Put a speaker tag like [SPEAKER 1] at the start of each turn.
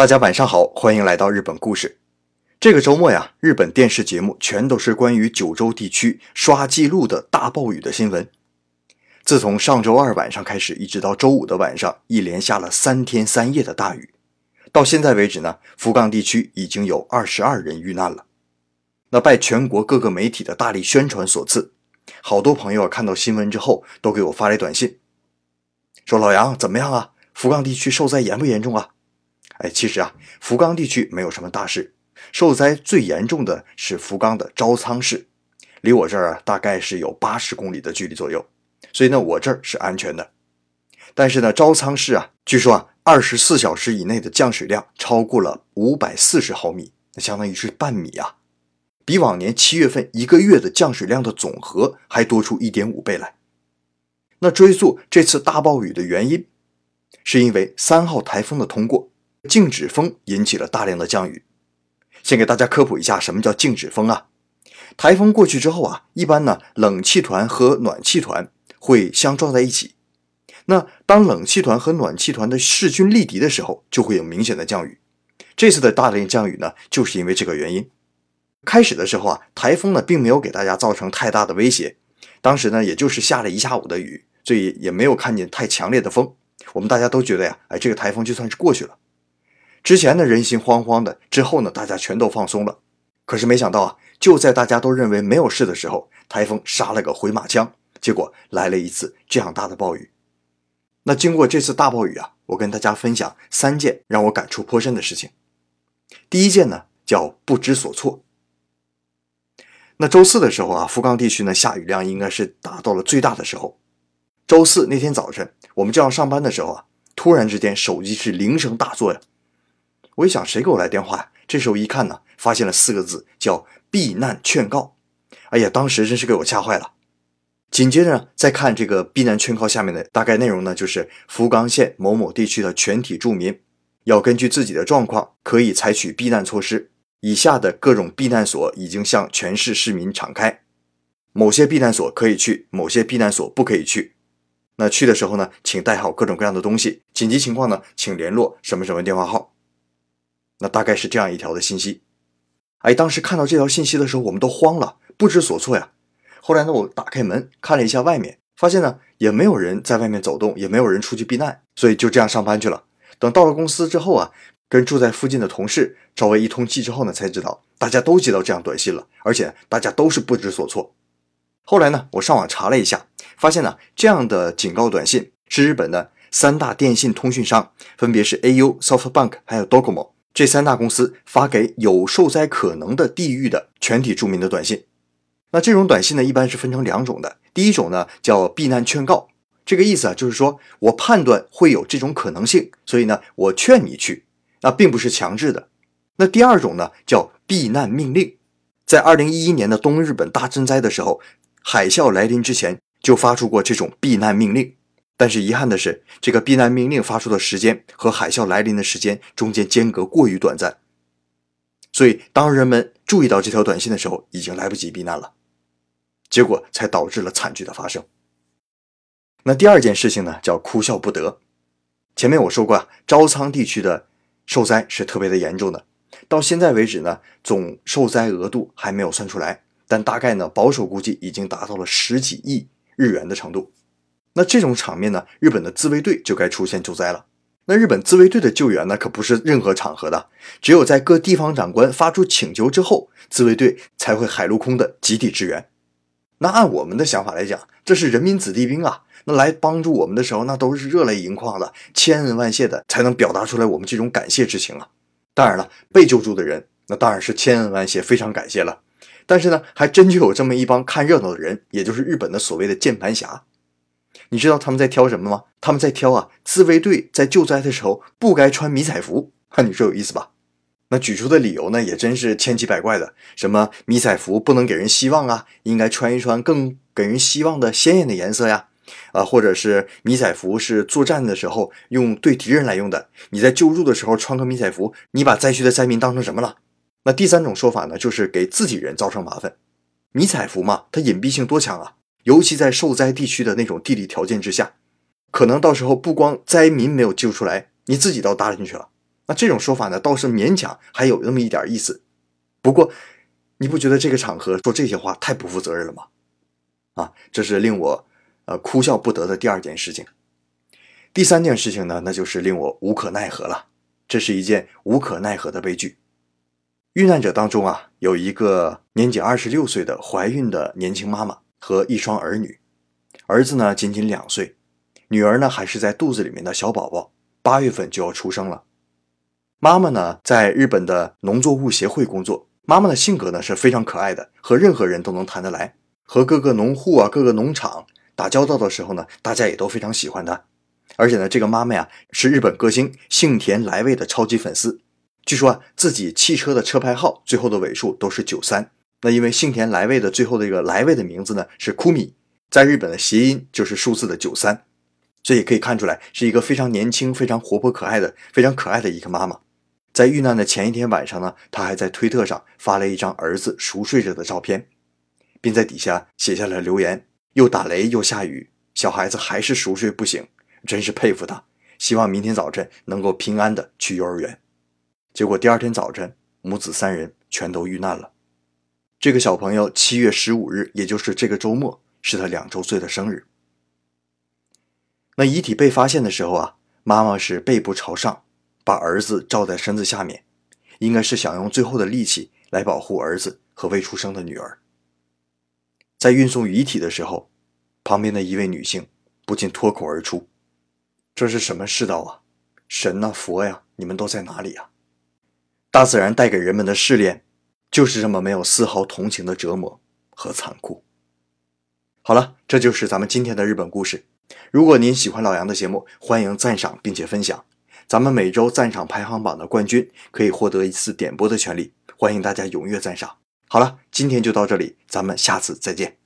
[SPEAKER 1] 大家晚上好，欢迎来到日本故事。这个周末呀，日本电视节目全都是关于九州地区刷记录的大暴雨的新闻。自从上周二晚上开始，一直到周五的晚上，一连下了三天三夜的大雨。到现在为止呢，福冈地区已经有二十二人遇难了。那拜全国各个媒体的大力宣传所赐，好多朋友看到新闻之后都给我发来短信，说：“老杨怎么样啊？福冈地区受灾严不严重啊？”哎，其实啊，福冈地区没有什么大事，受灾最严重的是福冈的招仓市，离我这儿啊大概是有八十公里的距离左右，所以呢，我这儿是安全的。但是呢，招仓市啊，据说啊，二十四小时以内的降水量超过了五百四十毫米，那相当于是半米啊，比往年七月份一个月的降水量的总和还多出一点五倍来。那追溯这次大暴雨的原因，是因为三号台风的通过。静止风引起了大量的降雨。先给大家科普一下，什么叫静止风啊？台风过去之后啊，一般呢，冷气团和暖气团会相撞在一起。那当冷气团和暖气团的势均力敌的时候，就会有明显的降雨。这次的大量降雨呢，就是因为这个原因。开始的时候啊，台风呢并没有给大家造成太大的威胁，当时呢也就是下了一下午的雨，所以也没有看见太强烈的风。我们大家都觉得呀，哎，这个台风就算是过去了。之前呢，人心惶惶的，之后呢，大家全都放松了。可是没想到啊，就在大家都认为没有事的时候，台风杀了个回马枪，结果来了一次这样大的暴雨。那经过这次大暴雨啊，我跟大家分享三件让我感触颇深的事情。第一件呢，叫不知所措。那周四的时候啊，福冈地区呢下雨量应该是达到了最大的时候。周四那天早晨，我们正要上班的时候啊，突然之间手机是铃声大作呀。我一想，谁给我来电话呀？这时候一看呢，发现了四个字，叫“避难劝告”。哎呀，当时真是给我吓坏了。紧接着呢，再看这个避难劝告下面的大概内容呢，就是福冈县某某地区的全体住民要根据自己的状况，可以采取避难措施。以下的各种避难所已经向全市市民敞开，某些避难所可以去，某些避难所不可以去。那去的时候呢，请带好各种各样的东西。紧急情况呢，请联络什么什么电话号。那大概是这样一条的信息，哎，当时看到这条信息的时候，我们都慌了，不知所措呀。后来呢，我打开门看了一下外面，发现呢也没有人在外面走动，也没有人出去避难，所以就这样上班去了。等到了公司之后啊，跟住在附近的同事稍微一通气之后呢，才知道大家都接到这样短信了，而且大家都是不知所措。后来呢，我上网查了一下，发现呢这样的警告短信是日本的三大电信通讯商，分别是 AU、SoftBank 还有 Docomo。这三大公司发给有受灾可能的地域的全体住民的短信，那这种短信呢，一般是分成两种的。第一种呢叫避难劝告，这个意思啊，就是说我判断会有这种可能性，所以呢，我劝你去，那并不是强制的。那第二种呢叫避难命令，在二零一一年的东日本大震灾的时候，海啸来临之前就发出过这种避难命令。但是遗憾的是，这个避难命令发出的时间和海啸来临的时间中间间隔过于短暂，所以当人们注意到这条短信的时候，已经来不及避难了，结果才导致了惨剧的发生。那第二件事情呢，叫哭笑不得。前面我说过啊，招仓地区的受灾是特别的严重的，到现在为止呢，总受灾额度还没有算出来，但大概呢，保守估计已经达到了十几亿日元的程度。那这种场面呢，日本的自卫队就该出现救灾了。那日本自卫队的救援呢，可不是任何场合的，只有在各地方长官发出请求之后，自卫队才会海陆空的集体支援。那按我们的想法来讲，这是人民子弟兵啊，那来帮助我们的时候，那都是热泪盈眶的，千恩万谢的，才能表达出来我们这种感谢之情啊。当然了，被救助的人，那当然是千恩万谢，非常感谢了。但是呢，还真就有这么一帮看热闹的人，也就是日本的所谓的键盘侠。你知道他们在挑什么吗？他们在挑啊，自卫队在救灾的时候不该穿迷彩服。哈，你说有意思吧？那举出的理由呢，也真是千奇百怪的。什么迷彩服不能给人希望啊，应该穿一穿更给人希望的鲜艳的颜色呀。啊，或者是迷彩服是作战的时候用对敌人来用的。你在救助的时候穿个迷彩服，你把灾区的灾民当成什么了？那第三种说法呢，就是给自己人造成麻烦。迷彩服嘛，它隐蔽性多强啊！尤其在受灾地区的那种地理条件之下，可能到时候不光灾民没有救出来，你自己都搭进去了。那这种说法呢，倒是勉强还有那么一点意思。不过，你不觉得这个场合说这些话太不负责任了吗？啊，这是令我呃哭笑不得的第二件事情。第三件事情呢，那就是令我无可奈何了。这是一件无可奈何的悲剧。遇难者当中啊，有一个年仅二十六岁的怀孕的年轻妈妈和一双儿女，儿子呢仅仅两岁，女儿呢还是在肚子里面的小宝宝，八月份就要出生了。妈妈呢在日本的农作物协会工作，妈妈的性格呢是非常可爱的，和任何人都能谈得来，和各个农户啊、各个农场打交道的时候呢，大家也都非常喜欢她。而且呢，这个妈妈呀是日本歌星幸田来未的超级粉丝。据说啊，自己汽车的车牌号最后的尾数都是九三。那因为幸田来未的最后的这个来未的名字呢是 Kumi，，在日本的谐音就是数字的九三，所以可以看出来是一个非常年轻、非常活泼可爱的、非常可爱的一个妈妈。在遇难的前一天晚上呢，她还在推特上发了一张儿子熟睡着的照片，并在底下写下了留言：又打雷又下雨，小孩子还是熟睡不醒。真是佩服他，希望明天早晨能够平安的去幼儿园。结果第二天早晨，母子三人全都遇难了。这个小朋友七月十五日，也就是这个周末，是他两周岁的生日。那遗体被发现的时候啊，妈妈是背部朝上，把儿子罩在身子下面，应该是想用最后的力气来保护儿子和未出生的女儿。在运送遗体的时候，旁边的一位女性不禁脱口而出。这是什么世道啊！神呐，佛呀，你们都在哪里呀？大自然带给人们的试炼，就是这么没有丝毫同情的折磨和残酷。好了，这就是咱们今天的日本故事。如果您喜欢老杨的节目，欢迎赞赏并且分享。咱们每周赞赏排行榜的冠军可以获得一次点播的权利，欢迎大家踊跃赞赏。好了，今天就到这里，咱们下次再见。